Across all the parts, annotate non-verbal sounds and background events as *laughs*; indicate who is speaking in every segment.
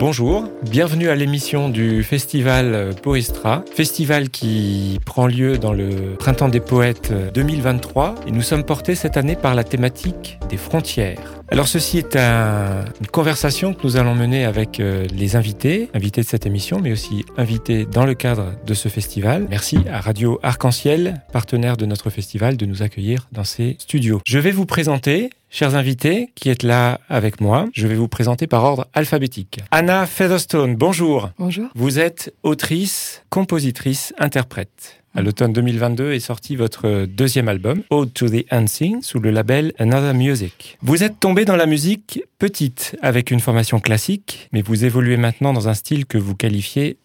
Speaker 1: Bonjour, bienvenue à l'émission du festival Poestra, festival qui prend lieu dans le Printemps des Poètes 2023 et nous sommes portés cette année par la thématique des frontières. Alors ceci est une conversation que nous allons mener avec euh, les invités, invités de cette émission, mais aussi invités dans le cadre de ce festival. Merci à Radio Arc-en-Ciel, partenaire de notre festival, de nous accueillir dans ses studios. Je vais vous présenter Chers invités qui êtes là avec moi, je vais vous présenter par ordre alphabétique. Anna Featherstone, bonjour.
Speaker 2: Bonjour.
Speaker 1: Vous êtes autrice, compositrice, interprète. À l'automne 2022 est sorti votre deuxième album, Ode to the Unseen, sous le label Another Music. Vous êtes tombé dans la musique petite, avec une formation classique, mais vous évoluez maintenant dans un style que vous qualifiez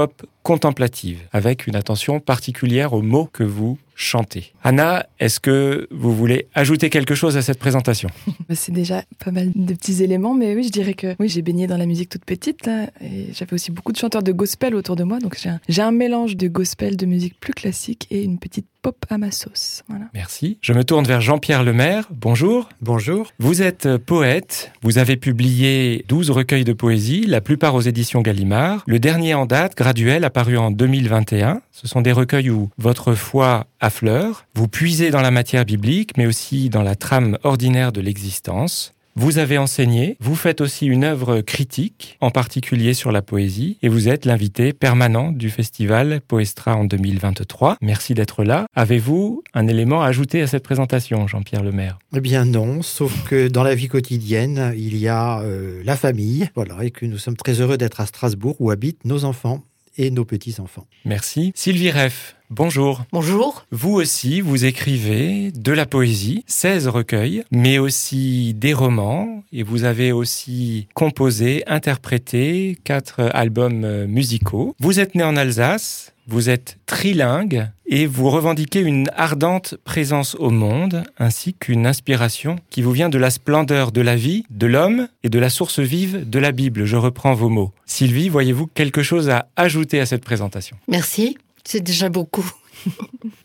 Speaker 1: d'électro-pop contemplative, avec une attention particulière aux mots que vous chantez. Anna, est-ce que vous voulez ajouter quelque chose à cette présentation? *laughs*
Speaker 2: Bah, C'est déjà pas mal de petits éléments, mais oui, je dirais que oui, j'ai baigné dans la musique toute petite, et j'avais aussi beaucoup de chanteurs de gospel autour de moi, donc j'ai un, un mélange de gospel, de musique plus classique et une petite pop à ma sauce. Voilà.
Speaker 1: Merci. Je me tourne vers Jean-Pierre Lemaire. Bonjour.
Speaker 3: Bonjour.
Speaker 1: Vous êtes euh, poète. Vous avez publié 12 recueils de poésie, la plupart aux éditions Gallimard. Le dernier en date, Graduel, apparu en 2021. Ce sont des recueils où votre foi affleure. Vous puisez dans la matière biblique, mais aussi dans la trame ordinaire de l'existence. Vous avez enseigné, vous faites aussi une œuvre critique, en particulier sur la poésie, et vous êtes l'invité permanent du festival Poestra en 2023. Merci d'être là. Avez-vous un élément à ajouter à cette présentation, Jean-Pierre Lemaire?
Speaker 3: Eh bien non, sauf que dans la vie quotidienne, il y a euh, la famille, voilà, et que nous sommes très heureux d'être à Strasbourg où habitent nos enfants et nos petits-enfants.
Speaker 1: Merci. Sylvie Reff, bonjour.
Speaker 4: Bonjour.
Speaker 1: Vous aussi, vous écrivez de la poésie, 16 recueils, mais aussi des romans, et vous avez aussi composé, interprété quatre albums musicaux. Vous êtes né en Alsace, vous êtes trilingue et vous revendiquez une ardente présence au monde ainsi qu'une inspiration qui vous vient de la splendeur de la vie, de l'homme et de la source vive de la Bible. Je reprends vos mots. Sylvie, voyez-vous quelque chose à ajouter à cette présentation?
Speaker 4: Merci, c'est déjà beaucoup.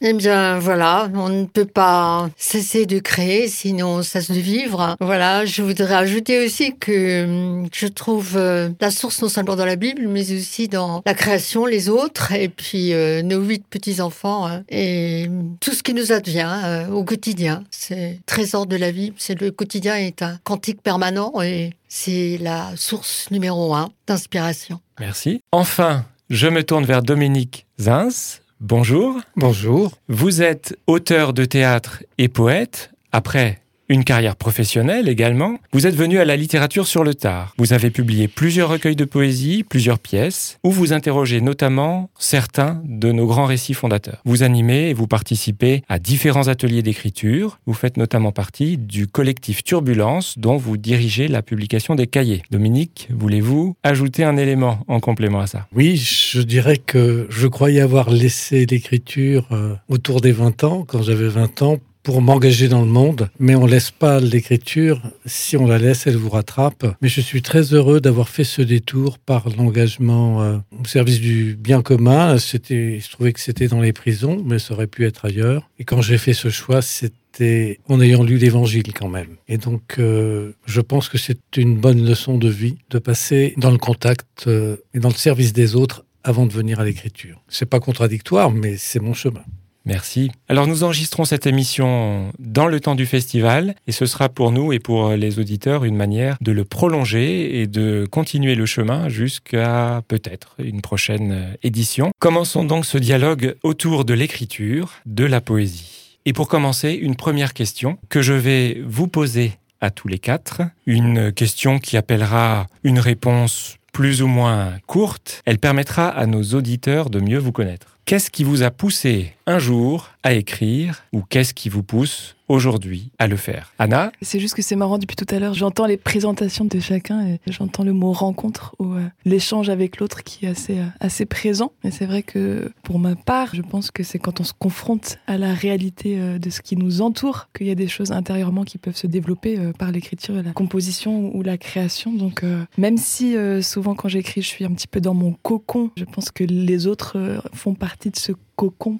Speaker 4: Eh bien, voilà, on ne peut pas cesser de créer, sinon on cesse de vivre. Voilà, je voudrais ajouter aussi que hum, je trouve euh, la source non seulement dans la Bible, mais aussi dans la création, les autres, et puis euh, nos huit petits-enfants, hein, et tout ce qui nous advient euh, au quotidien. C'est trésor de la vie, c'est le quotidien est un cantique permanent, et c'est la source numéro un d'inspiration.
Speaker 1: Merci. Enfin, je me tourne vers Dominique Zins. Bonjour.
Speaker 5: Bonjour.
Speaker 1: Vous êtes auteur de théâtre et poète. Après une carrière professionnelle également. Vous êtes venu à la littérature sur le tard. Vous avez publié plusieurs recueils de poésie, plusieurs pièces, où vous interrogez notamment certains de nos grands récits fondateurs. Vous animez et vous participez à différents ateliers d'écriture. Vous faites notamment partie du collectif Turbulence, dont vous dirigez la publication des cahiers. Dominique, voulez-vous ajouter un élément en complément à ça?
Speaker 5: Oui, je dirais que je croyais avoir laissé l'écriture euh, autour des 20 ans, quand j'avais 20 ans, pour m'engager dans le monde, mais on laisse pas l'écriture. Si on la laisse, elle vous rattrape. Mais je suis très heureux d'avoir fait ce détour par l'engagement euh, au service du bien commun. C'était, je trouvais que c'était dans les prisons, mais ça aurait pu être ailleurs. Et quand j'ai fait ce choix, c'était en ayant lu l'Évangile quand même. Et donc, euh, je pense que c'est une bonne leçon de vie de passer dans le contact euh, et dans le service des autres avant de venir à l'écriture. C'est pas contradictoire, mais c'est mon chemin.
Speaker 1: Merci. Alors nous enregistrons cette émission dans le temps du festival et ce sera pour nous et pour les auditeurs une manière de le prolonger et de continuer le chemin jusqu'à peut-être une prochaine édition. Commençons donc ce dialogue autour de l'écriture, de la poésie. Et pour commencer, une première question que je vais vous poser à tous les quatre. Une question qui appellera une réponse plus ou moins courte. Elle permettra à nos auditeurs de mieux vous connaître. Qu'est-ce qui vous a poussé un jour à écrire ou qu'est-ce qui vous pousse aujourd'hui à le faire Anna
Speaker 2: C'est juste que c'est marrant depuis tout à l'heure. J'entends les présentations de chacun et j'entends le mot rencontre ou euh, l'échange avec l'autre qui est assez, euh, assez présent. Mais c'est vrai que pour ma part, je pense que c'est quand on se confronte à la réalité euh, de ce qui nous entoure qu'il y a des choses intérieurement qui peuvent se développer par l'écriture, la composition ou la création. Donc même si souvent quand j'écris, je suis un petit peu dans mon cocon, je pense que les autres font partie de ce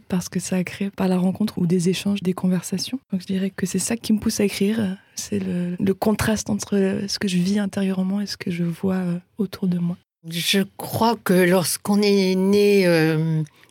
Speaker 2: parce que ça a créé par la rencontre ou des échanges, des conversations. Donc je dirais que c'est ça qui me pousse à écrire. C'est le, contraste entre ce que je vis intérieurement et ce que je vois autour de moi.
Speaker 4: Je crois que lorsqu'on est né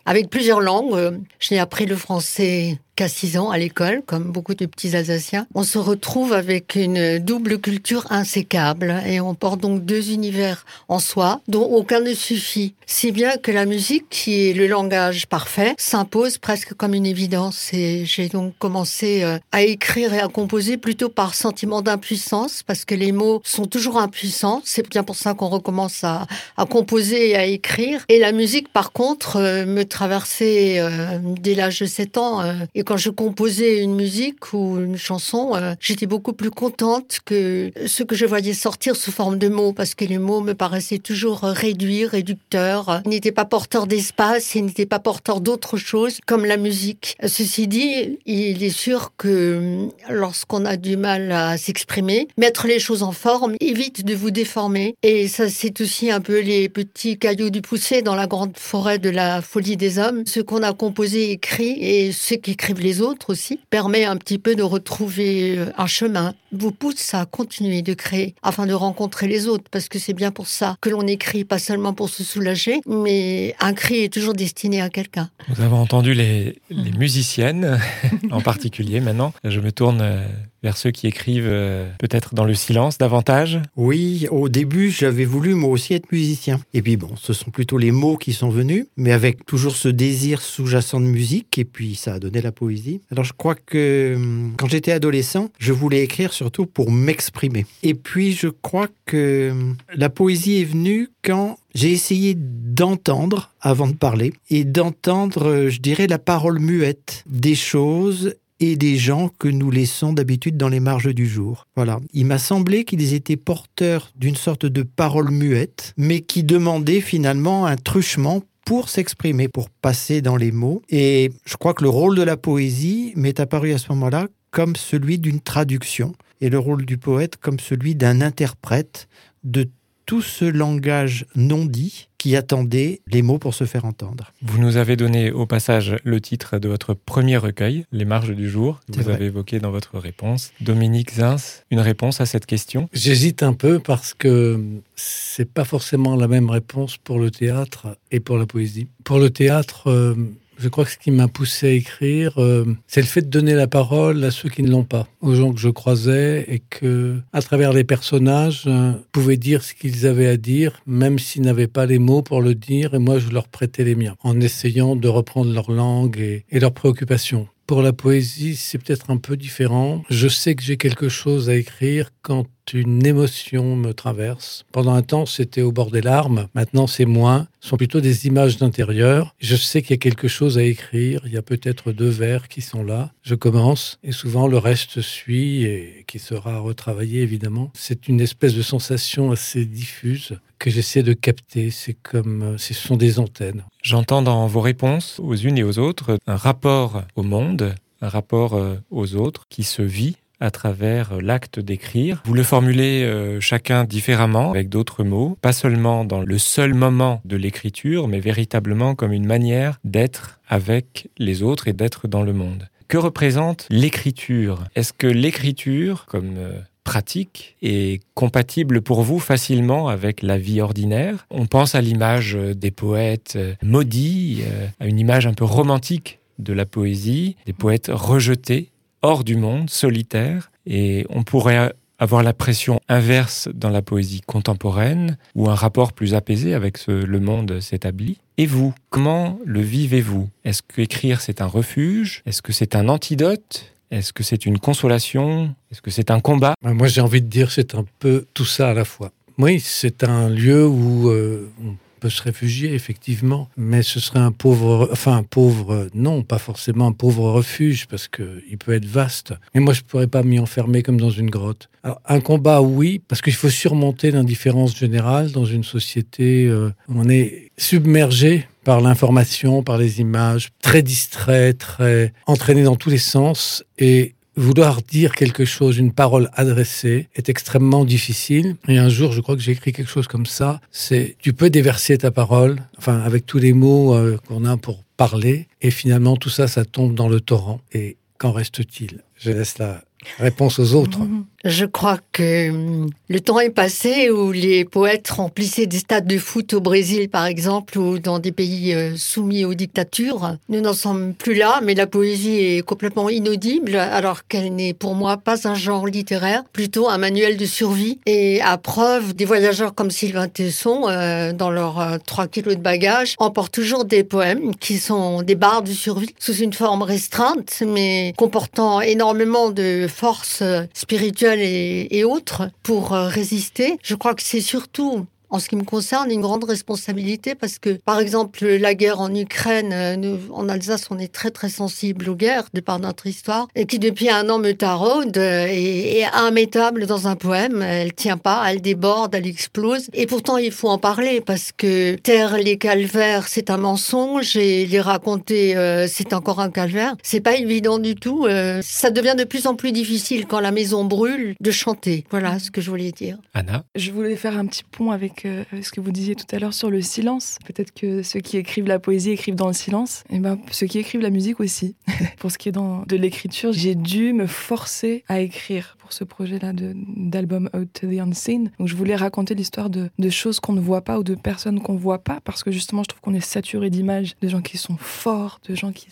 Speaker 4: avec plusieurs langues, j'ai appris le français qu'à 6 ans à l'école, comme beaucoup de petits Alsaciens, on se retrouve avec une double culture insécable et on porte donc deux univers en soi dont aucun ne suffit. Si bien que la musique, qui est le langage parfait, s'impose presque comme une évidence et j'ai donc commencé euh, à écrire et à composer plutôt par sentiment d'impuissance parce que les mots sont toujours impuissants. C'est bien pour ça qu'on recommence à, à, composer et à écrire. Et la musique, par contre, euh, me traversait euh, dès l'âge de 7 ans quand je composais une musique ou une chanson, euh, j'étais beaucoup plus contente que ce que je voyais sortir sous forme de mots, parce que les mots me paraissaient toujours réduits, réducteurs. Ils n'étaient pas porteurs d'espace, ils n'étaient pas porteurs d'autre chose, comme la musique. Ceci dit, il est sûr que lorsqu'on a du mal à s'exprimer, mettre les choses en forme évite de vous déformer. Et ça, c'est aussi un peu les petits cailloux du poussé dans la grande forêt de la folie des hommes. Ce qu'on a composé, écrit, et ceux qui écrivent les autres aussi, permet un petit peu de retrouver euh, un chemin, vous pousse à continuer de créer afin de rencontrer les autres, parce que c'est bien pour ça que l'on écrit, pas seulement pour se soulager, mais un cri est toujours destiné à quelqu'un.
Speaker 1: Vous avez entendu les, les musiciennes *laughs* en particulier maintenant. Je me tourne euh, vers ceux qui écrivent euh, peut-être dans le silence davantage
Speaker 3: Oui, au début, j'avais voulu moi aussi être musicien. Et puis bon, ce sont plutôt les mots qui sont venus, mais avec toujours ce désir sous-jacent de musique, et puis ça a donné la poésie. Alors je crois que hum, quand j'étais adolescent, je voulais écrire surtout pour m'exprimer. Et puis je crois que hum, la poésie est venue quand j'ai essayé d'entendre avant de parler et d'entendre, je dirais, la parole muette des choses et des gens que nous laissons d'habitude dans les marges du jour. Voilà. Il m'a semblé qu'ils étaient porteurs d'une sorte de parole muette, mais qui demandaient finalement un truchement pour s'exprimer, pour passer dans les mots. Et je crois que le rôle de la poésie m'est apparu à ce moment-là comme celui d'une traduction, et le rôle du poète comme celui d'un interprète de tout ce langage non dit qui attendait les mots pour se faire entendre.
Speaker 1: Vous nous avez donné au passage le titre de votre premier recueil, Les marges du jour, que vous avez évoqué dans votre réponse. Dominique Zins, une réponse à cette question?
Speaker 5: J'hésite un peu parce que c'est pas forcément la même réponse pour le théâtre et pour la poésie. Pour le théâtre, euh, je crois que ce qui m'a poussé à écrire, euh, c'est le fait de donner la parole à ceux qui ne l'ont pas, aux gens que je croisais et que, à travers les personnages, euh, pouvaient dire ce qu'ils avaient à dire, même s'ils n'avaient pas les mots pour le dire, et moi je leur prêtais les miens, en essayant de reprendre leur langue et, et leurs préoccupations. Pour la poésie, c'est peut-être un peu différent. Je sais que j'ai quelque chose à écrire quand une émotion me traverse. Pendant un temps, c'était au bord des larmes. Maintenant, c'est moins. Ce sont plutôt des images d'intérieur. Je sais qu'il y a quelque chose à écrire. Il y a peut-être deux vers qui sont là. Je commence et souvent le reste suit et qui sera retravaillé évidemment. C'est une espèce de sensation assez diffuse que j'essaie de capter. C'est comme, ce sont des antennes.
Speaker 1: J'entends dans vos réponses aux unes et aux autres un rapport au monde, un rapport euh, aux autres qui se vit à travers l'acte d'écrire. Vous le formulez euh, chacun différemment, avec d'autres mots, pas seulement dans le seul moment de l'écriture, mais véritablement comme une manière d'être avec les autres et d'être dans le monde. Que représente l'écriture? Est-ce que l'écriture, comme euh, pratique et compatible pour vous facilement avec la vie ordinaire? On pense à l'image des poètes euh, maudits, euh, à une image un peu romantique de la poésie, des poètes rejetés, hors du monde, solitaires, et on pourrait avoir la pression inverse dans la poésie contemporaine, où un rapport plus apaisé avec ce, le monde s'établit. Et vous, comment le vivez-vous? Est-ce qu'écrire c'est un refuge? Est-ce que c'est un antidote? Est-ce que c'est une consolation? Est-ce que c'est un combat?
Speaker 5: Moi, j'ai envie de dire c'est un peu tout ça à la fois. Oui, c'est un lieu où euh, on se réfugier, effectivement, mais ce serait un pauvre, enfin un pauvre, non, pas forcément un pauvre refuge, parce qu'il peut être vaste. Mais moi, je ne pourrais pas m'y enfermer comme dans une grotte. Alors, un combat, oui, parce qu'il faut surmonter l'indifférence générale dans une société où on est submergé par l'information, par les images, très distrait, très entraîné dans tous les sens. Et vouloir dire quelque chose, une parole adressée, est extrêmement difficile. Et un jour, je crois que j'ai écrit quelque chose comme ça. C'est, tu peux déverser ta parole, enfin, avec tous les mots euh, qu'on a pour parler. Et finalement, tout ça, ça tombe dans le torrent. Et qu'en reste-t-il? Je laisse la réponse aux autres.
Speaker 4: Je crois que hum, le temps est passé où les poètes remplissaient des stades de foot au Brésil, par exemple, ou dans des pays euh, soumis aux dictatures. Nous n'en sommes plus là, mais la poésie est complètement inaudible, alors qu'elle n'est pour moi pas un genre littéraire, plutôt un manuel de survie. Et à preuve, des voyageurs comme Sylvain Tesson, euh, dans leurs 3 kilos de bagages, emportent toujours des poèmes qui sont des barres de survie, sous une forme restreinte, mais comportant énormément de force spirituelle et, autres pour euh, résister. Je crois que c'est surtout en ce qui me concerne, une grande responsabilité parce que, par exemple, la guerre en Ukraine, euh, nous, en Alsace, on est très très sensible aux guerres de par notre histoire et qui depuis un an me taraude euh, et est immétable dans un poème. Elle tient pas, elle déborde, elle explose. Et pourtant, il faut en parler parce que taire les calvaires, c'est un mensonge et les raconter, euh, c'est encore un calvaire. C'est pas évident du tout. ça devient de plus en plus difficile quand la maison brûle de chanter. Voilà ce que je voulais dire.
Speaker 1: Anna,
Speaker 2: je voulais faire un petit pont avec ce que vous disiez tout à l'heure sur le silence. Peut-être que ceux qui écrivent la poésie écrivent dans le silence. Et ben, ceux qui écrivent la musique aussi. *laughs* pour ce qui est de l'écriture, j'ai dû me forcer à écrire pour ce projet-là d'album Out to the Unseen. Donc, je voulais raconter l'histoire de, de, choses qu'on ne voit pas ou de personnes qu'on ne voit pas parce que justement, je trouve qu'on est saturé d'images de gens qui sont forts, de gens qui,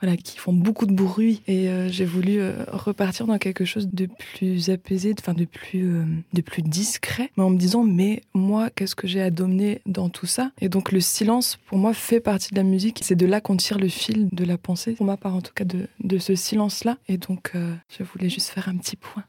Speaker 2: voilà, qui font beaucoup de bruit. Et euh, j'ai voulu euh, repartir dans quelque chose de plus apaisé, enfin de plus, euh, de plus discret, mais en me disant, mais moi, qu'est-ce que j'ai à dominer dans tout ça? Et donc le silence, pour moi, fait partie de la musique. C'est de là qu'on tire le fil de la pensée, pour ma part en tout cas, de, de ce silence-là. Et donc, je voulais juste faire un petit point.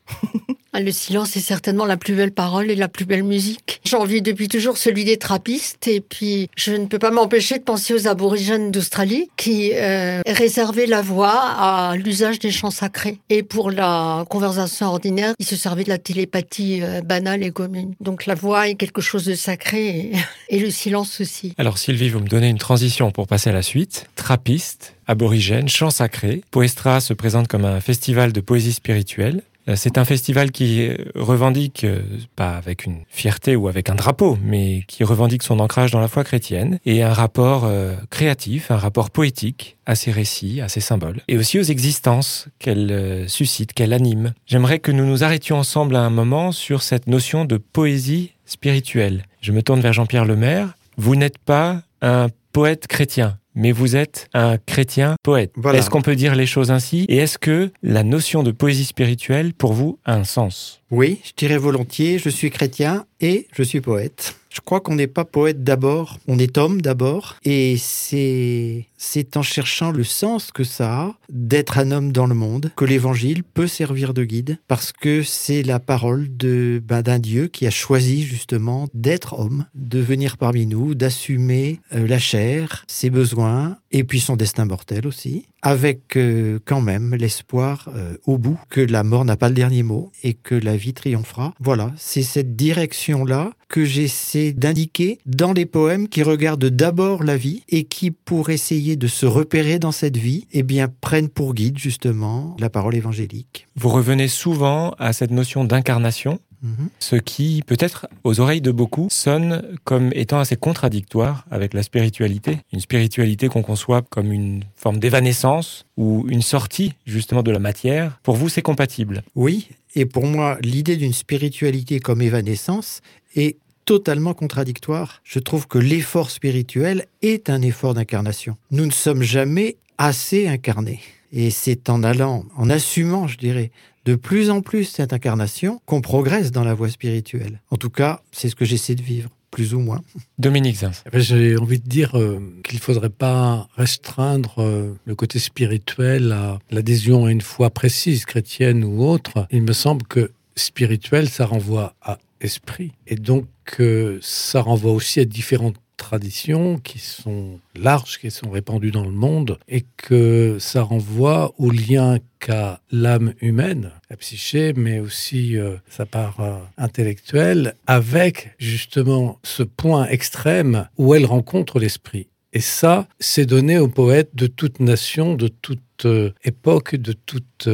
Speaker 4: Ah, le silence est certainement la plus belle parole et la plus belle musique. J'ai envie depuis toujours celui des trappistes et puis je ne peux pas m'empêcher de penser aux aborigènes d'Australie qui euh, réservaient la voix à l'usage des chants sacrés. Et pour la conversation ordinaire, ils se servaient de la télépathie euh, banale et commune. Donc la voix est quelque chose de sacré et, *laughs* le silence aussi.
Speaker 1: Alors Sylvie, vous me donnez une transition pour passer à la suite. Trappiste, aborigène, chant sacré. Poestra se présente comme un festival de poésie spirituelle c'est un festival qui revendique, euh, pas avec une fierté ou avec un drapeau, mais qui revendique son ancrage dans la foi chrétienne et un rapport euh, créatif, un rapport poétique à ses récits, à ses symboles, et aussi aux existences qu'elle suscite, qu'elle anime. J'aimerais que nous nous arrêtions ensemble à un moment sur cette notion de poésie spirituelle. Je me tourne vers Jean-Pierre Lemaire. Vous n'êtes pas un poète chrétien mais vous êtes un chrétien poète. Est-ce qu'on peut dire les choses ainsi? Et est-ce que la notion de poésie spirituelle, pour vous, a un sens?
Speaker 3: Oui, je dirais volontiers, je suis chrétien et je suis poète. Je crois qu'on n'est pas poète d'abord, on est homme d'abord, et c'est c'est en cherchant le sens que ça a d'être un homme dans le monde que l'évangile peut servir de guide, parce que c'est la parole de ben, d'un Dieu qui a choisi justement d'être homme, de venir parmi nous, d'assumer euh, la chair, ses besoins, et puis son destin mortel aussi, avec euh, quand même l'espoir euh, au bout que la mort n'a pas le dernier mot et que la vie triomphera. Voilà, c'est cette direction-là que j'essaie d'indiquer dans les poèmes qui regardent d'abord la vie et qui, pour essayer de se repérer dans cette vie, eh bien, prennent pour guide justement la parole évangélique.
Speaker 1: Vous revenez souvent à cette notion d'incarnation Mhm. Ce qui, peut-être, aux oreilles de beaucoup, sonne comme étant assez contradictoire avec la spiritualité. Une spiritualité qu'on conçoit comme une forme d'évanescence ou une sortie, justement, de la matière. Pour vous, c'est compatible
Speaker 3: Oui, et pour moi, l'idée d'une spiritualité comme évanescence est totalement contradictoire. Je trouve que l'effort spirituel est un effort d'incarnation. Nous ne sommes jamais assez incarnés. Et c'est en allant, en assumant, je dirais, de plus en plus cette incarnation qu'on progresse dans la voie spirituelle. En tout cas, c'est ce que j'essaie de vivre plus ou moins.
Speaker 1: Dominique Zins.
Speaker 5: Eh ben, j'ai envie de dire euh, qu'il ne faudrait pas restreindre euh, le côté spirituel à l'adhésion à une foi précise, chrétienne ou autre. Il me semble que spirituel, ça renvoie à esprit. Et donc, euh, ça renvoie aussi à différentes traditions qui sont larges, qui sont répandues dans le monde, et que ça renvoie au lien qu'a l'âme humaine, la psyché, mais aussi euh, sa part euh, intellectuelle, avec justement ce point extrême où elle rencontre l'esprit. Et ça, c'est donné aux poètes de toute nation, de toute euh, époque, de toute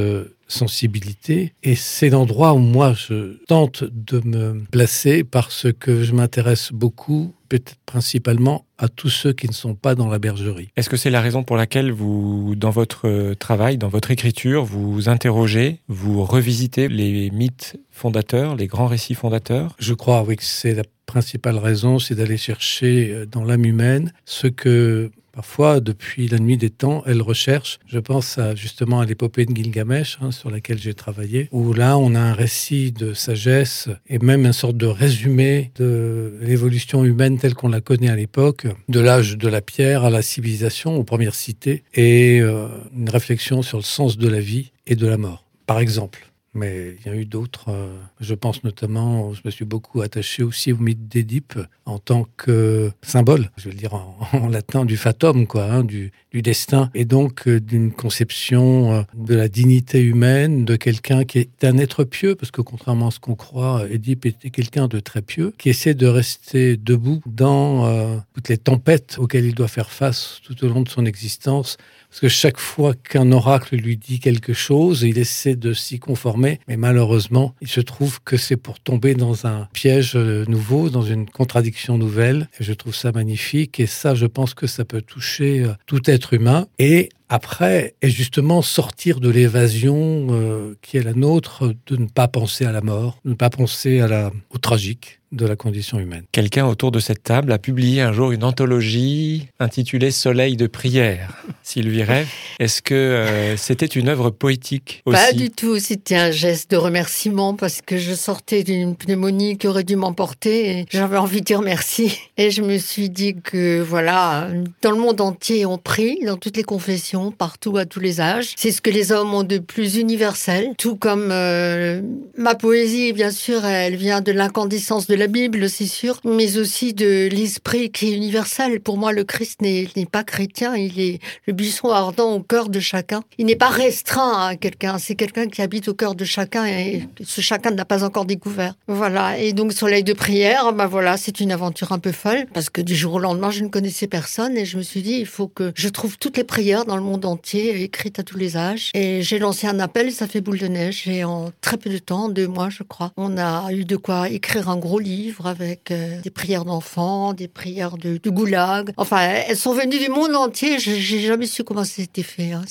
Speaker 5: sensibilité. Et c'est l'endroit où moi, je tente de me placer parce que je m'intéresse beaucoup peut-être principalement à tous ceux qui ne sont pas dans la bergerie.
Speaker 1: Est-ce que c'est la raison pour laquelle vous, dans votre travail, dans votre écriture, vous interrogez, vous revisitez les mythes fondateurs, les grands récits fondateurs?
Speaker 5: Je crois, oui, que c'est la principale raison, c'est d'aller chercher euh, dans l'âme humaine ce que Parfois, depuis la nuit des temps, elle recherche. Je pense justement à l'épopée de Gilgamesh, hein, sur laquelle j'ai travaillé, où là, on a un récit de sagesse et même une sorte de résumé de l'évolution humaine telle qu'on la connaît à l'époque, de l'âge de la pierre à la civilisation, aux premières cités, et euh, une réflexion sur le sens de la vie et de la mort, par exemple mais il y a eu d'autres. Euh, je pense notamment, je me suis beaucoup attaché aussi au mythe d'Édipe en tant que symbole, je veux dire *laughs* en, latin, du fatum, quoi, hein, du, destin, et donc euh, d'une conception euh, de la dignité humaine, de quelqu'un qui est un être pieux, parce que contrairement à ce qu'on croit, Édipe était quelqu'un de très pieux, qui essaie de rester debout dans toutes les tempêtes auxquelles il doit faire face tout au long de son existence parce que chaque fois qu'un oracle lui dit quelque chose, il essaie de s'y conformer, mais malheureusement, il se trouve que c'est pour tomber dans un piège euh, nouveau, dans une contradiction nouvelle. Et je trouve ça magnifique, et ça, je pense que ça peut toucher euh, tout être humain. Et après, et justement sortir de l'évasion euh, qui est la nôtre, de ne pas penser à la mort, de ne pas penser au tragique de la condition humaine.
Speaker 1: Quelqu'un autour de cette table a publié un jour une anthologie intitulée Soleil de prière. *laughs* Sylvie Rêve, est-ce que euh, c'était une œuvre poétique aussi
Speaker 4: Pas du tout, c'était un geste de remerciement parce que je sortais d'une pneumonie qui aurait dû m'emporter et j'avais envie de dire merci. Et je me suis dit que voilà, dans le monde entier on prie, dans toutes les confessions partout à tous les âges. C'est ce que les hommes ont de plus universel, tout comme euh, ma poésie, bien sûr, elle vient de l'incandescence de la Bible, c'est sûr, mais aussi de l'esprit qui est universel. Pour moi, le Christ n'est pas chrétien, il est le buisson ardent au cœur de chacun. Il n'est pas restreint à quelqu'un, c'est quelqu'un qui habite au cœur de chacun et ce chacun n'a pas encore découvert. Voilà, et donc Soleil de prière, ben voilà, c'est une aventure un peu folle parce que du jour au lendemain, je ne connaissais personne et je me suis dit, il faut que je trouve toutes les prières dans le monde entier, écrite à tous les âges. Et j'ai lancé un appel, ça fait boule de neige. Et en très peu de temps, deux mois, je crois, on a eu de quoi écrire un gros livre avec euh, des prières d'enfants, des prières de, du goulag. Enfin, elles sont venues du monde entier. J'ai jamais su comment c'était fait. Hein.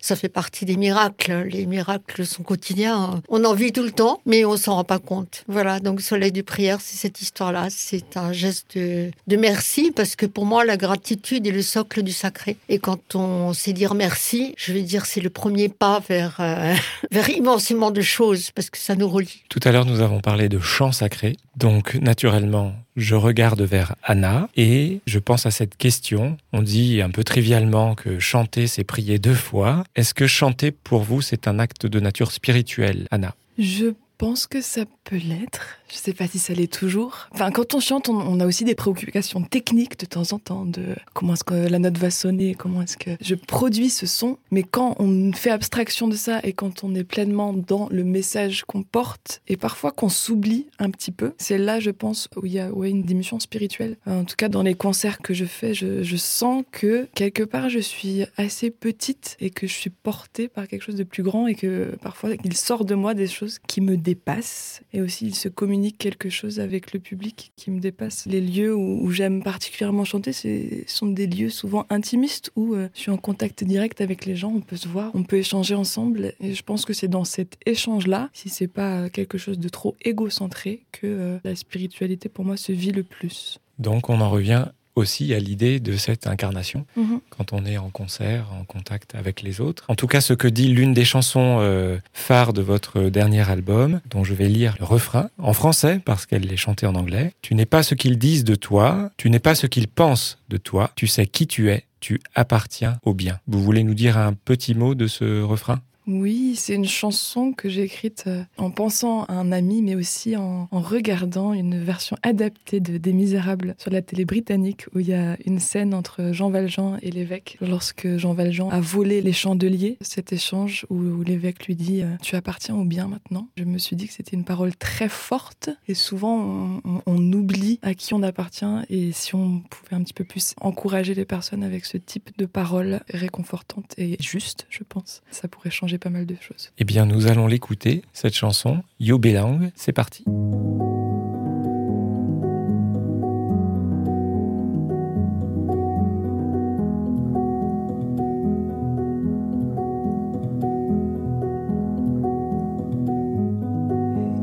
Speaker 4: Ça fait partie des miracles. Les miracles sont quotidiens. On en vit tout le temps, mais on s'en rend pas compte. Voilà. Donc, Soleil du prière, c'est cette histoire-là. C'est un geste de, de merci parce que pour moi, la gratitude est le socle du sacré. Et quand on c'est dire merci, je vais dire c'est le premier pas vers, euh, *laughs* vers immensément de choses parce que ça nous relie.
Speaker 1: Tout à l'heure, nous avons parlé de chant sacré. Donc, naturellement, je regarde vers Anna et je pense à cette question. On dit un peu trivialement que chanter, c'est prier deux fois. Est-ce que chanter, pour vous, c'est un acte de nature spirituelle, Anna?
Speaker 2: Je pense que ça peut l'être. Je sais pas si ça l'est toujours. Enfin, quand on chante, on, a aussi des préoccupations techniques de temps en temps, de comment est-ce que la note va sonner, comment est-ce que je produis ce son. Mais quand on fait abstraction de ça et quand on est pleinement dans le message qu'on porte et parfois qu'on s'oublie un petit peu, c'est là, je pense, où il y a une dimension spirituelle. En tout cas, dans les concerts que je fais, je, je sens que quelque part, je suis assez petite et que je suis portée par quelque chose de plus grand et que parfois, il sort de moi des choses qui me dépassent et aussi il se communique quelque chose avec le public qui me dépasse. Les lieux où, j'aime particulièrement chanter, ce sont des lieux souvent intimistes où euh, je suis en contact direct avec les gens, on peut se voir, on peut échanger ensemble. Et je pense que c'est dans cet échange-là, si c'est pas quelque chose de trop égocentré, que euh, la spiritualité pour moi se vit le plus.
Speaker 1: Donc on en revient aussi à l'idée de cette incarnation
Speaker 2: mhm.
Speaker 1: quand on est en concert, en contact avec les autres. En tout cas, ce que dit l'une des chansons euh, phares de votre dernier album, dont je vais lire le refrain en français parce qu'elle est chantée en anglais. Tu n'es pas ce qu'ils disent de toi, tu n'es pas ce qu'ils pensent de toi, tu sais qui tu es, tu appartiens au bien. Vous voulez nous dire un petit mot de ce refrain?
Speaker 2: Oui, c'est une chanson que j'ai écrite euh, en pensant à un ami, mais aussi en, regardant une version adaptée de Des Misérables sur la télé britannique, où il y a une scène entre Jean Valjean et l'évêque, lorsque Jean Valjean a volé les chandeliers. Cet échange où, l'évêque lui dit euh, Tu appartiens au bien maintenant. Je me suis dit que c'était une parole très forte, et souvent on, oublie à qui on appartient, et si on pouvait un petit peu plus encourager les personnes avec ce type de paroles réconfortantes et justes, je pense, ça pourrait changer changé pas mal de choses.
Speaker 1: Eh bien, nous allons l'écouter, cette chanson, You Belong. C'est parti.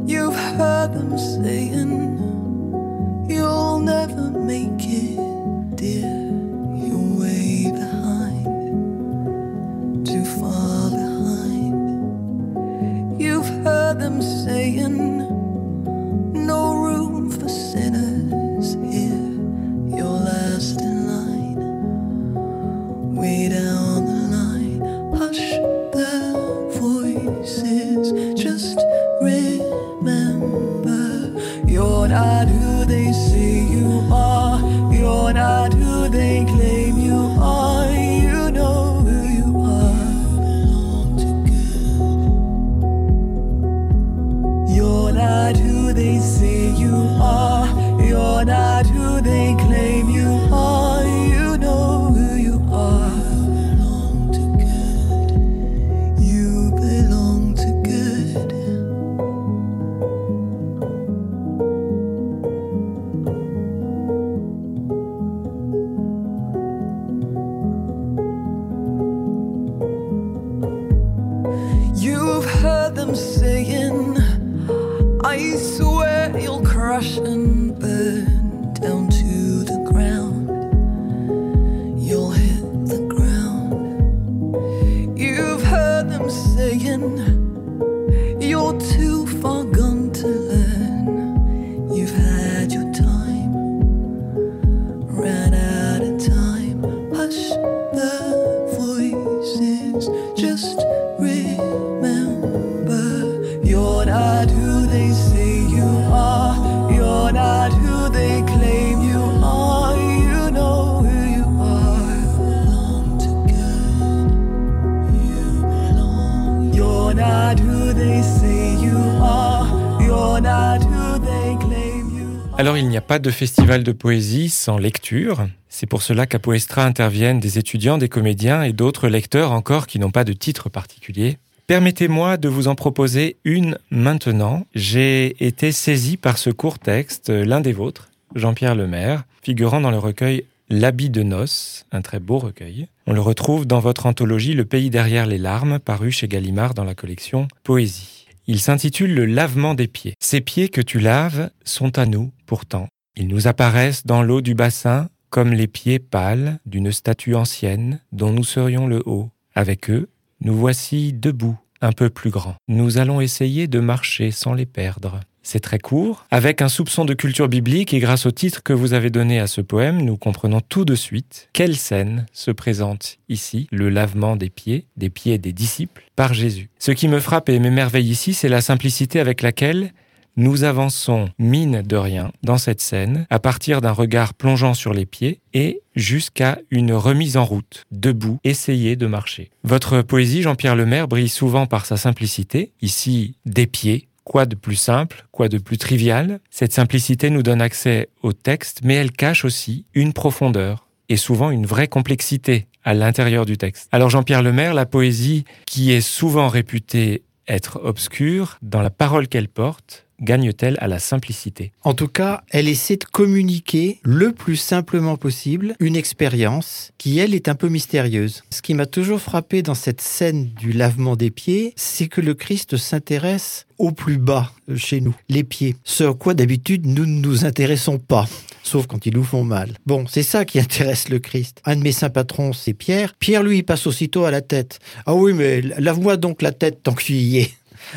Speaker 6: You've heard them saying you'll never make it, dear. You're way behind, too far You've them saying no room for sinners here. You're last
Speaker 1: pas de festival de poésie sans lecture. C'est pour cela qu'à Poestra interviennent des étudiants, des comédiens et d'autres lecteurs encore qui n'ont pas de titre particulier. Permettez-moi de vous en proposer une maintenant. J'ai été saisi par ce court texte, l'un des vôtres, Jean-Pierre Lemaire, figurant dans le recueil L'habit de noces, un très beau recueil. On le retrouve dans votre anthologie Le pays derrière les larmes, paru chez Gallimard dans la collection Poésie. Il s'intitule Le lavement des pieds. Ces pieds que tu laves sont à nous, pourtant. Ils nous apparaissent dans l'eau du bassin comme les pieds pâles d'une statue ancienne dont nous serions le haut. Avec eux, nous voici debout, un peu plus grands. Nous allons essayer de marcher sans les perdre. C'est très court, avec un soupçon de culture biblique et grâce au titre que vous avez donné à ce poème, nous comprenons tout de suite quelle scène se présente ici, le lavement des pieds, des pieds des disciples, par Jésus. Ce qui me frappe et m'émerveille ici, c'est la simplicité avec laquelle nous avançons, mine de rien, dans cette scène, à partir d'un regard plongeant sur les pieds et jusqu'à une remise en route, debout, essayer de marcher. Votre poésie, Jean-Pierre Lemaire, brille souvent par sa simplicité, ici des pieds. Quoi de plus simple, quoi de plus trivial? Cette simplicité nous donne accès au texte, mais elle cache aussi une profondeur et souvent une vraie complexité à l'intérieur du texte. Alors Jean-Pierre Lemaire, la poésie qui est souvent réputée être obscure, dans la parole qu'elle porte, gagne-t-elle à la simplicité?
Speaker 3: En tout cas, elle essaie de communiquer le plus simplement possible une expérience qui, elle, est un peu mystérieuse. Ce qui m'a toujours frappé dans cette scène du lavement des pieds, c'est que le Christ s'intéresse au plus bas chez nous, les pieds. Ce à quoi d'habitude nous ne nous intéressons pas. Sauf quand ils nous font mal. Bon, c'est ça qui *laughs* intéresse le Christ. Un de mes saints patrons, c'est Pierre. Pierre, lui, passe aussitôt à la tête. Ah oui, mais lave-moi donc la tête tant que tu y es.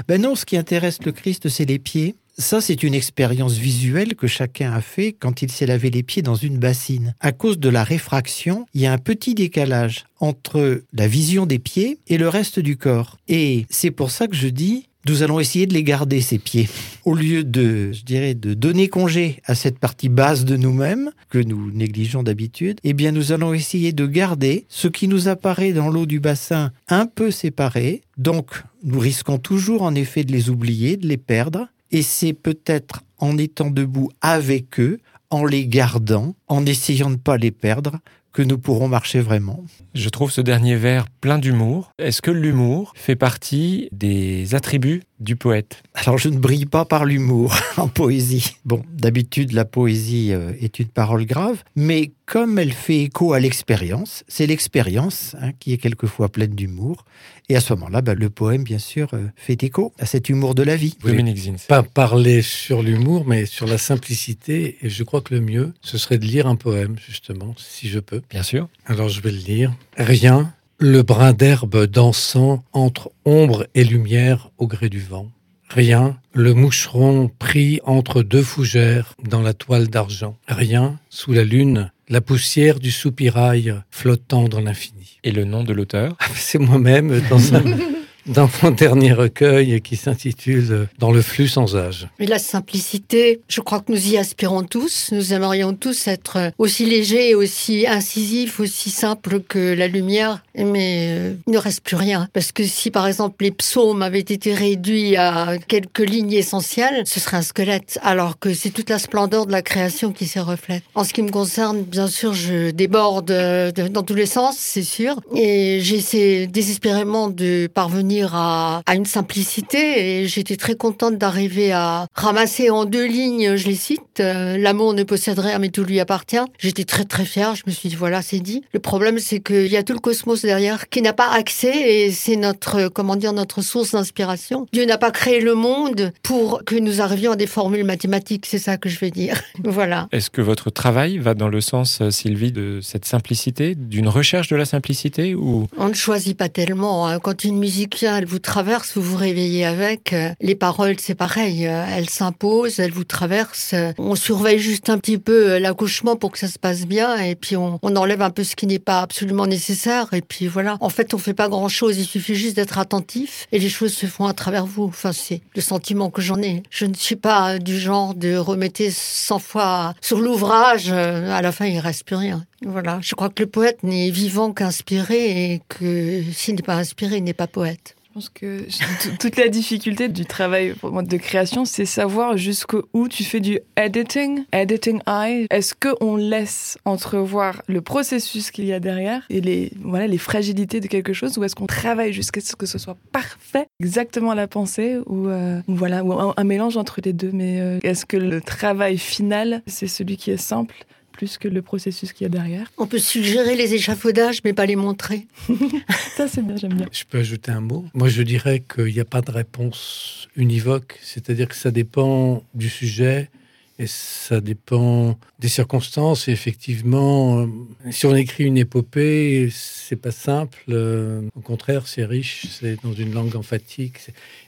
Speaker 3: Ben non, ce qui intéresse le Christ, c'est les pieds. Ça, c'est une expérience visuelle que chacun a fait quand il s'est lavé les pieds dans une bassine. À cause de la réfraction, il y a un petit décalage entre la vision des pieds et le reste du corps. Et c'est pour ça que je dis, nous allons essayer de les garder, ces pieds. Au lieu de, je dirais, de donner congé à cette partie basse de nous-mêmes, que nous négligeons d'habitude, eh bien, nous allons essayer de garder ce qui nous apparaît dans l'eau du bassin un peu séparé. Donc, nous risquons toujours, en effet, de les oublier, de les perdre. Et c'est peut-être en étant debout avec eux, en les gardant, en essayant de ne pas les perdre, que nous pourrons marcher vraiment.
Speaker 1: Je trouve ce dernier vers plein d'humour. Est-ce que l'humour fait partie des attributs du poète
Speaker 3: Alors je ne brille pas par l'humour *laughs* en poésie. Bon, d'habitude la poésie euh, est une parole grave, mais comme elle fait écho à l'expérience, c'est l'expérience hein, qui est quelquefois pleine d'humour. Et à ce moment-là, bah, le poème, bien sûr, euh, fait écho à cet humour de la vie.
Speaker 1: Dominique Zins.
Speaker 5: Pas parler sur l'humour, mais sur la simplicité. Et je crois que le mieux, ce serait de lire un poème, justement, si je peux.
Speaker 1: Bien sûr.
Speaker 5: Alors je vais le lire. Rien, le brin d'herbe dansant entre ombre et lumière au gré du vent. Rien, le moucheron pris entre deux fougères dans la toile d'argent. Rien, sous la lune, la poussière du soupirail flottant dans l'infini.
Speaker 1: Et le nom de l'auteur?
Speaker 5: C'est moi-même dans, un- *laughs* dans *laughs* mon dernier recueil qui s'intitule Dans le flux sans âge.
Speaker 4: La simplicité, je crois que nous y aspirons tous. Nous aimerions tous être aussi légers, aussi incisifs, aussi simples que la lumière. Mais euh, il ne reste plus rien. Parce que si, par exemple, les psaumes avaient été réduits à quelques lignes essentielles, ce serait un squelette. Alors que c'est toute la splendeur de la création qui s'y reflète. En ce qui me concerne, bien sûr, je déborde euh, de- dans tous les sens, c'est sûr. Et j'essaie désespérément de parvenir à, à une simplicité. Et j'étais très contente d'arriver à ramasser en deux lignes, je les cite, euh, L'amour ne possède rien, mais tout lui appartient. J'étais très très fière. Je me suis dit, voilà, c'est dit. Le problème, c'est qu'il y a tout le cosmos derrière qui n'a pas accès et c'est notre, comment dire, notre source d'inspiration. Dieu n'a pas créé le monde pour que nous arrivions à des formules mathématiques. C'est ça que je veux dire. *laughs* voilà.
Speaker 1: Est-ce que votre travail va dans le sens, euh, Sylvie, de cette simplicité, d'une recherche de la simplicité ou?
Speaker 4: On ne choisit pas tellement. hein. Quand une musique vient, elle vous traverse, vous vous réveillez avec. Euh, Les paroles, c'est pareil. Euh, Elles s'imposent, elles vous traversent. Euh, On surveille juste un petit peu l'accouchement pour que ça se passe bien. Et puis, on, enlève un peu ce qui n'est pas absolument nécessaire. Et puis, voilà. En fait, on fait pas grand-chose. Il suffit juste d'être attentif. Et les choses se font à travers vous. Enfin, c'est le sentiment que j'en ai. Je ne suis pas du genre de remettre 100 fois sur l'ouvrage. À la fin, il reste plus rien. Voilà. Je crois que le poète n'est vivant qu'inspiré et que s'il n'est pas inspiré, il n'est pas poète.
Speaker 2: Je pense que *laughs* toute la difficulté du travail de création, c'est savoir jusqu'où tu fais du editing, editing eye. Est-ce qu'on laisse entrevoir le processus qu'il y a derrière et les, voilà, les fragilités de quelque chose ou est-ce qu'on travaille jusqu'à ce que ce soit parfait, exactement la pensée ou, euh, voilà, un mélange entre les deux. Mais euh, est-ce que le travail final, c'est celui qui est simple plus que le processus qu'il y a derrière
Speaker 4: On peut suggérer les échafaudages, mais pas les montrer. *laughs*
Speaker 2: Ça, c'est bien, j'aime bien.
Speaker 5: Je peux ajouter un mot? Moi, je dirais qu'il n'y a pas de réponse univoque, c'est-à-dire que ça dépend du sujet et ça dépend des circonstances. Et effectivement, si on écrit une épopée, c'est pas simple. euh, Au contraire, c'est riche, c'est dans une langue emphatique.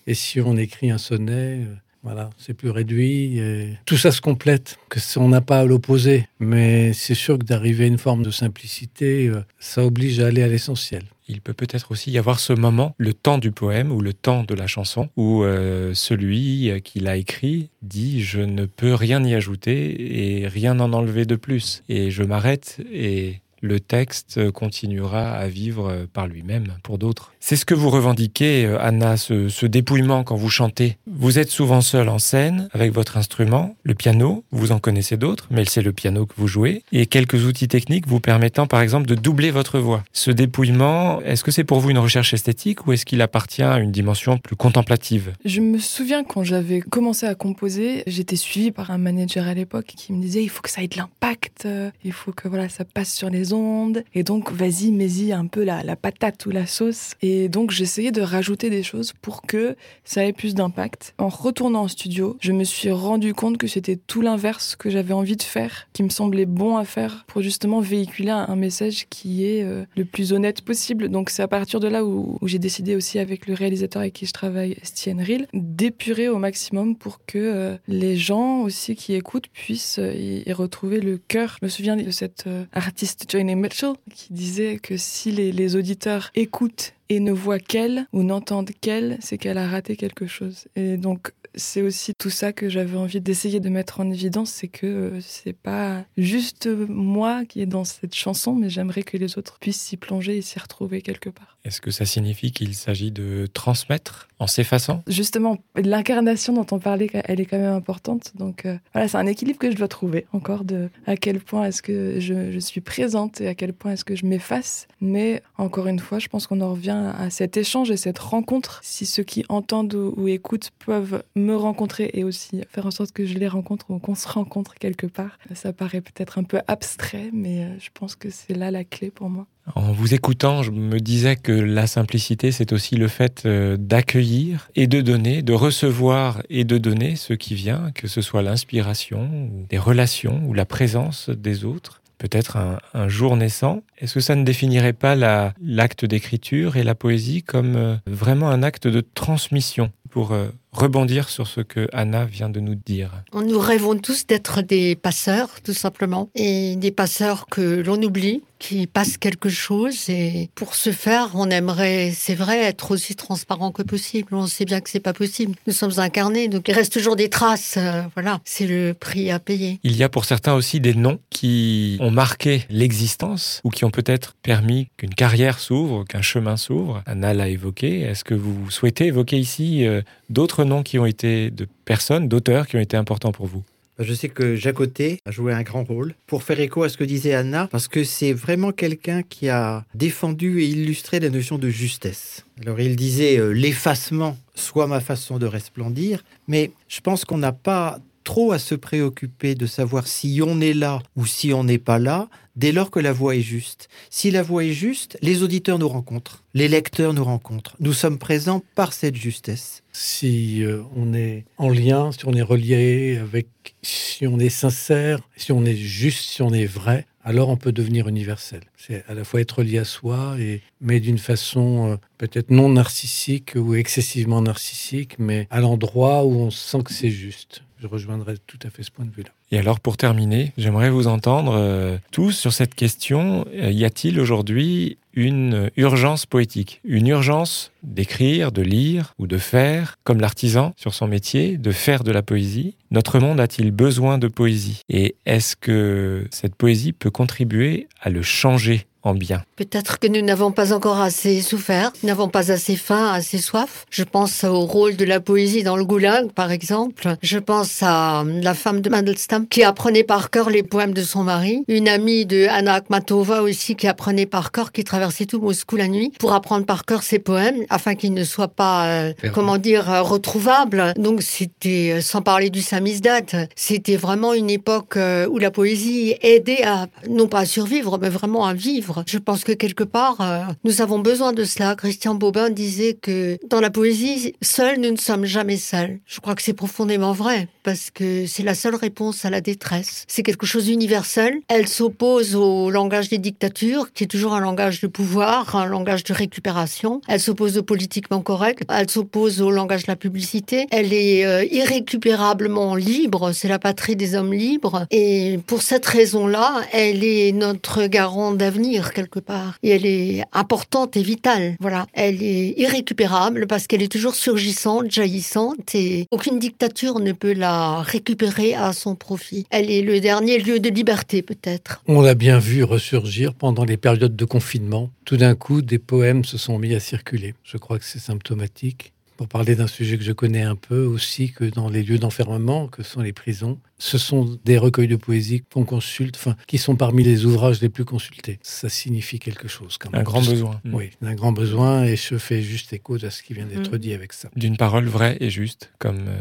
Speaker 5: Et si on écrit un sonnet, euh, voilà, c'est plus réduit. Tout ça se complète, que on n'a pas à l'opposer. Mais c'est sûr que d'arriver à une forme de simplicité, euh, ça oblige à aller à l'essentiel.
Speaker 1: il peut peut-être aussi y avoir ce moment, le temps du poème ou le temps de la chanson, où euh, celui euh, qui l'a écrit dit je ne peux rien y ajouter et rien en enlever de plus. Et je m'arrête et le texte continuera à vivre par lui-même pour d'autres. C'est ce que vous revendiquez, euh, Anna, ce, dépouillement quand vous chantez. Vous êtes souvent seul en scène avec votre instrument, le piano, vous en connaissez d'autres, mais c'est le piano que vous jouez, et quelques outils techniques vous permettant par exemple de doubler votre voix. Ce dépouillement, est-ce que c'est pour vous une recherche esthétique ou est-ce qu'il appartient à une dimension plus contemplative?
Speaker 2: Je me souviens quand j'avais commencé à composer, j'étais suivie par un manager à l'époque qui me disait il faut que ça ait de l'impact, euh, il faut que voilà ça passe sur les ondes. Et donc vas-y mets-y un peu la, la patate ou la sauce donc j'essayais de rajouter des choses pour que ça ait plus d'impact. En retournant en studio, je me suis rendu compte que c'était tout l'inverse que j'avais envie de faire, qui me semblait bon à faire pour justement véhiculer un, message qui est euh, le plus honnête possible. Donc c'est à partir de là où, j'ai décidé aussi avec le réalisateur avec qui je travaille, Stienne Rill, d'épurer au maximum pour que euh, les gens aussi qui écoutent puissent euh, y, retrouver le cœur. Je me souviens de cette artiste Johnny Mitchell qui disait que si les auditeurs écoutent et ne voit qu'elle ou n'entend qu'elle, c'est qu'elle a raté quelque chose. Et donc c'est aussi tout ça que j'avais envie d'essayer de mettre en évidence, c'est que euh, c'est pas juste moi qui est dans cette chanson, mais j'aimerais que les autres puissent s'y plonger et s'y retrouver quelque part.
Speaker 1: Est-ce que ça signifie qu'il s'agit de transmettre en s'effaçant?
Speaker 2: Justement, l'incarnation dont on parlait, elle est quand même importante. Donc euh, voilà, c'est un équilibre que je dois trouver encore de à quel point est-ce que je, je suis présente et à quel point est-ce que je m'efface. Mais encore une fois, je pense qu'on en revient à cet échange et cette rencontre. Si ceux qui entendent ou, ou écoutent peuvent me rencontrer et aussi faire en sorte que je les rencontre ou qu'on se rencontre quelque part, ça paraît peut-être un peu abstrait, mais euh, je pense que c'est là la clé pour moi.
Speaker 1: En vous écoutant, je me disais que la simplicité, c'est aussi le fait euh, d'accueillir et de donner, de recevoir et de donner ce qui vient, que ce soit l'inspiration, des relations ou la présence des autres. Peut-être un, jour naissant. Est-ce que ça ne définirait pas la- l'acte d'écriture et la poésie comme euh, vraiment un acte de transmission? Pour euh, rebondir sur ce que Anna vient de nous dire
Speaker 4: Nous rêvons tous d'être des passeurs, tout simplement, et des passeurs que l'on oublie, qui passent quelque chose. Et pour ce faire, on aimerait, c'est vrai, être aussi transparent que possible. On sait bien que c'est pas possible. Nous sommes incarnés, donc il reste toujours des traces. euh, voilà, c'est le prix à payer.
Speaker 1: Il y a pour certains aussi des noms qui ont marqué l'existence ou qui ont peut-être permis qu'une carrière s'ouvre, qu'un chemin s'ouvre. Anna l'a évoqué. Est-ce que vous souhaitez évoquer ici euh, d'autres noms qui ont été de personnes, d'auteurs qui ont été importants pour vous?
Speaker 3: Je sais que Jacoté a joué un grand rôle. Pour faire écho à ce que disait Anna, parce que c'est vraiment quelqu'un qui a défendu et illustré la notion de justesse. Alors il disait euh, l'effacement soit ma façon de resplendir, mais je pense qu'on n'a pas trop à se préoccuper de savoir si on est là ou si on n'est pas là, dès lors que la voix est juste. Si la voix est juste, les auditeurs nous rencontrent, les lecteurs nous rencontrent. Nous sommes présents par cette justesse.
Speaker 5: Si euh, on est en lien, si on est relié avec, si on est sincère, si on est juste, si on est vrai, alors on peut devenir universel. C'est à la fois être lié à soi, mais d'une façon euh, peut-être non narcissique ou excessivement narcissique, mais à l'endroit où on sent que c'est juste. Je rejoindrai tout à fait ce point de vue-là.
Speaker 1: Et alors pour terminer, j'aimerais vous entendre euh, tous sur cette question. Euh, y a-t-il aujourd'hui une urgence poétique? Une urgence d'écrire, de lire ou de faire, comme l'artisan sur son métier, de faire de la poésie? Notre monde a-t-il besoin de poésie? Et est-ce que cette poésie peut contribuer à le changer? En bien
Speaker 4: Peut-être que nous n'avons pas encore assez souffert, nous n'avons pas assez faim, assez soif. Je pense au rôle de la poésie dans le goulag, par exemple. Je pense à la femme de Mandelstam qui apprenait par cœur les poèmes de son mari. Une amie de Anna Akhmatova aussi qui apprenait par cœur, qui traversait tout Moscou la nuit pour apprendre par cœur ses poèmes afin qu'ils ne soient pas, euh, comment dire, euh, retrouvables. Donc c'était, euh, sans parler du samizdat, c'était vraiment une époque où la poésie aidait à, non pas à survivre, mais vraiment à vivre. Je pense que quelque part, euh, nous avons besoin de cela. Christian Bobin disait que dans la poésie, seuls, nous ne sommes jamais seuls. Je crois que c'est profondément vrai, parce que c'est la seule réponse à la détresse. C'est quelque chose d'universel. Elle s'oppose au langage des dictatures, qui est toujours un langage de pouvoir, un langage de récupération. Elle s'oppose au politiquement correct. Elle s'oppose au langage de la publicité. Elle est euh, irrécupérablement libre. C'est la patrie des hommes libres. Et pour cette raison-là, elle est notre garant d'avenir quelque part. Et elle est importante et vitale. Voilà. Elle est irrécupérable parce qu'elle est toujours surgissante, jaillissante et aucune dictature ne peut la récupérer à son profit. Elle est le dernier lieu de liberté peut-être.
Speaker 5: On l'a bien vu ressurgir pendant les périodes de confinement. Tout d'un coup, des poèmes se sont mis à circuler. Je crois que c'est symptomatique. Pour parler d'un sujet que je connais un peu aussi, que dans les lieux d'enfermement, que sont les prisons, ce sont des recueils de poésie qu'on consulte, enfin, qui sont parmi les ouvrages les plus consultés. Ça signifie quelque chose quand même.
Speaker 1: Un grand besoin.
Speaker 5: Oui, un grand besoin, et je fais juste écho à ce qui vient d'être
Speaker 4: Mm.
Speaker 5: dit avec ça.
Speaker 1: D'une parole vraie et juste, comme euh,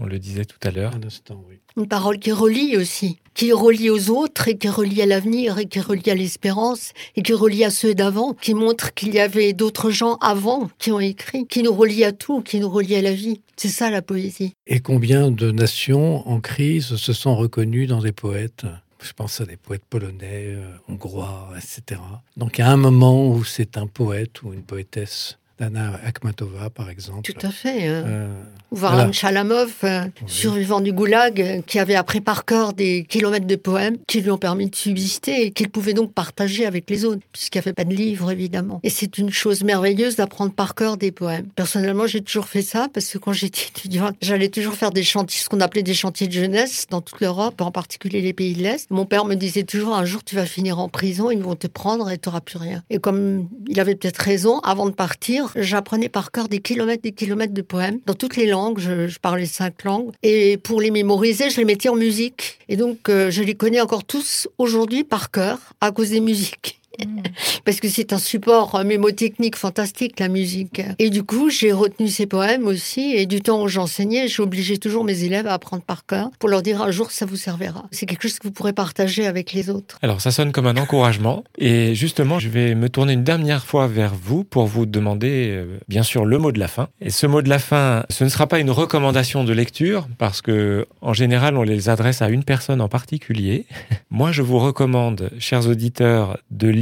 Speaker 1: on le disait tout à l'heure.
Speaker 5: Un instant, oui.
Speaker 4: Une parole qui relie aussi, qui relie aux autres et qui relie à l'avenir et qui relie à l'espérance et qui relie à ceux d'avant, qui montre qu'il y avait d'autres gens avant qui ont écrit, qui nous relie à tout, qui nous relie à la vie. C'est ça la poésie.
Speaker 5: Et combien de nations en crise se sont reconnues dans des poètes? Je pense à des poètes polonais, euh, hongrois, etc. Donc il y a un moment où c'est un poète ou une poétesse d'Anna Akhmatova, par exemple.
Speaker 4: Tout à fait. hein.
Speaker 5: Euh,
Speaker 4: Ou Varlam
Speaker 5: Voilà.
Speaker 4: Chalamov, euh,
Speaker 5: Oui.
Speaker 4: survivant du goulag, euh, qui avait appris par cœur des kilomètres de poèmes qui lui ont permis de subsister et qu'il pouvait donc partager avec les autres, puisqu'il n'y avait pas de livre, évidemment. Et c'est une chose merveilleuse d'apprendre par cœur des poèmes. Personnellement, j'ai toujours fait ça, parce que quand j'étais étudiante, j'allais toujours faire des chantiers, ce qu'on appelait des chantiers de jeunesse dans toute l'Europe, en particulier les pays de l'Est. Mon père me disait toujours, un jour, tu vas finir en prison, ils vont te prendre et tu n'auras plus rien. Et comme il avait peut-être raison, avant de partir, j'apprenais par cœur des kilomètres, des kilomètres de poèmes dans toutes les langues. Je, je parlais cinq langues. Et pour les mémoriser, je les mettais en musique. Et donc, euh, je les connais encore tous aujourd'hui par cœur à cause des musiques. *laughs* Parce que c'est un support euh, mémotechnique fantastique, la musique. Et du coup, j'ai retenu ces poèmes aussi. Et du temps où j'enseignais, j'obligeais toujours mes élèves à apprendre par cœur pour leur dire un jour, ça vous servira. C'est quelque chose que vous pourrez partager avec les autres.
Speaker 1: Alors ça sonne comme un encouragement et justement je vais me tourner une dernière fois vers vous pour vous demander euh, bien sûr le mot de la fin. Et ce mot de la fin, ce ne sera pas une recommandation de lecture parce que en général on les adresse à une personne en particulier. *laughs* Moi je vous recommande, chers auditeurs, de lire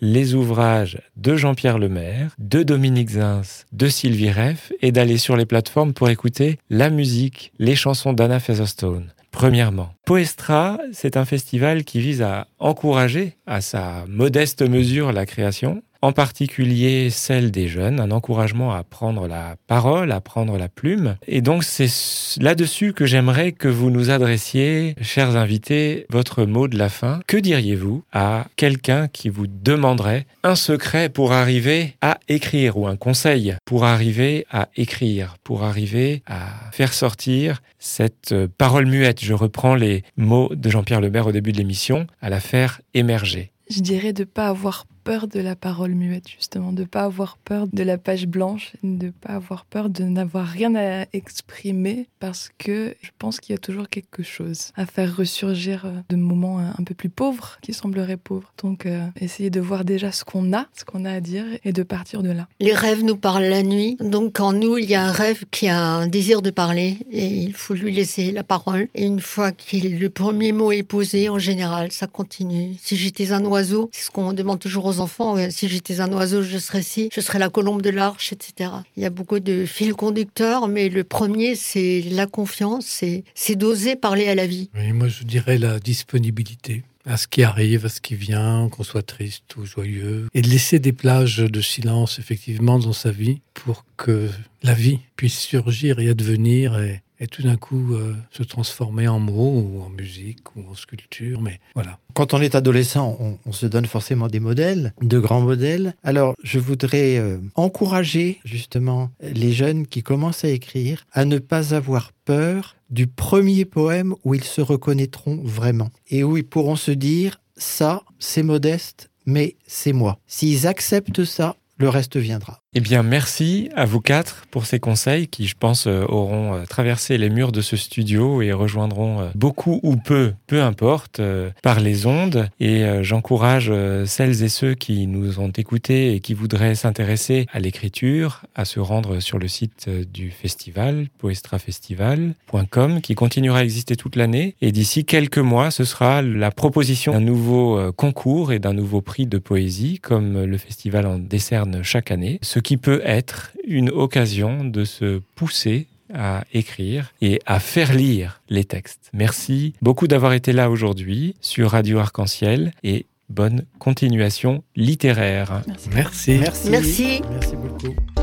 Speaker 1: les ouvrages de Jean-Pierre Lemaire, de Dominique Zins, de Sylvie Reff et d'aller sur les plateformes pour écouter la musique, les chansons d'Anna Featherstone. Premièrement, Poestra, c'est un festival qui vise à encourager à sa modeste mesure la création, en particulier celle des jeunes, un encouragement à prendre la parole, à prendre la plume. Et donc c'est là-dessus que j'aimerais que vous nous adressiez, chers invités, votre mot de la fin. Que diriez-vous à quelqu'un qui vous demanderait un secret pour arriver à écrire ou un conseil pour arriver à écrire, pour arriver à faire sortir cette euh, parole muette, je reprends les mots de Jean-Pierre Lebert au début de l'émission, à la faire émerger.
Speaker 2: Je dirais de pas avoir peur de la parole muette, justement, de pas avoir peur de la page blanche, de pas avoir peur de n'avoir rien à exprimer, parce que je pense qu'il y a toujours quelque chose à faire ressurgir euh, de moments un un peu plus pauvres, qui sembleraient pauvres. Donc, euh, essayer de voir déjà ce qu'on a, ce qu'on a à dire, et de partir de là.
Speaker 4: Les rêves nous parlent la nuit. Donc, en nous, il y a un rêve qui a un désir de parler et il faut lui laisser la parole. Et une fois que le premier mot est posé, en général, ça continue. Si j'étais un oiseau, c'est ce qu'on demande toujours aux enfants. Si j'étais un oiseau, je serais ci, je serais la colombe de l'arche, etc. Il y a beaucoup de fils conducteurs, mais le premier, c'est la confiance, c'est d'oser parler à la vie.
Speaker 5: Oui, moi je dirais la disponibilité à ce qui arrive, à ce qui vient, qu'on soit triste ou joyeux, et de laisser des plages de silence effectivement dans sa vie pour que la vie puisse surgir et advenir et tout d'un coup euh, se transformer en mots ou en musique ou en sculpture. Mais voilà.
Speaker 3: Quand on est adolescent, on, on se donne forcément des modèles, de grands modèles. Alors, je voudrais euh, encourager justement les jeunes qui commencent à écrire à ne pas avoir peur du premier poème où ils se reconnaîtront vraiment et où ils pourront se dire ça, c'est modeste, mais c'est moi. S'ils acceptent ça, le reste viendra.
Speaker 1: Eh bien, merci à vous quatre pour ces conseils qui, je pense, euh, auront euh, traversé les murs de ce studio et rejoindront euh, beaucoup ou peu, peu importe, par les ondes. Et j'encourage celles et ceux qui nous ont écoutés et qui voudraient s'intéresser à l'écriture à se rendre sur le site du festival, poestrafestival.com, qui continuera à exister toute l'année. Et d'ici quelques mois, ce sera la proposition d'un nouveau concours et d'un nouveau prix de poésie, comme le festival en décerne chaque année. Qui peut être une occasion de se pousser à écrire et à faire lire les textes. Merci beaucoup d'avoir été là aujourd'hui sur Radio Arc-en-Ciel et bonne continuation littéraire.
Speaker 2: Merci.
Speaker 5: Merci.
Speaker 3: Merci.
Speaker 4: Merci.
Speaker 3: Merci beaucoup.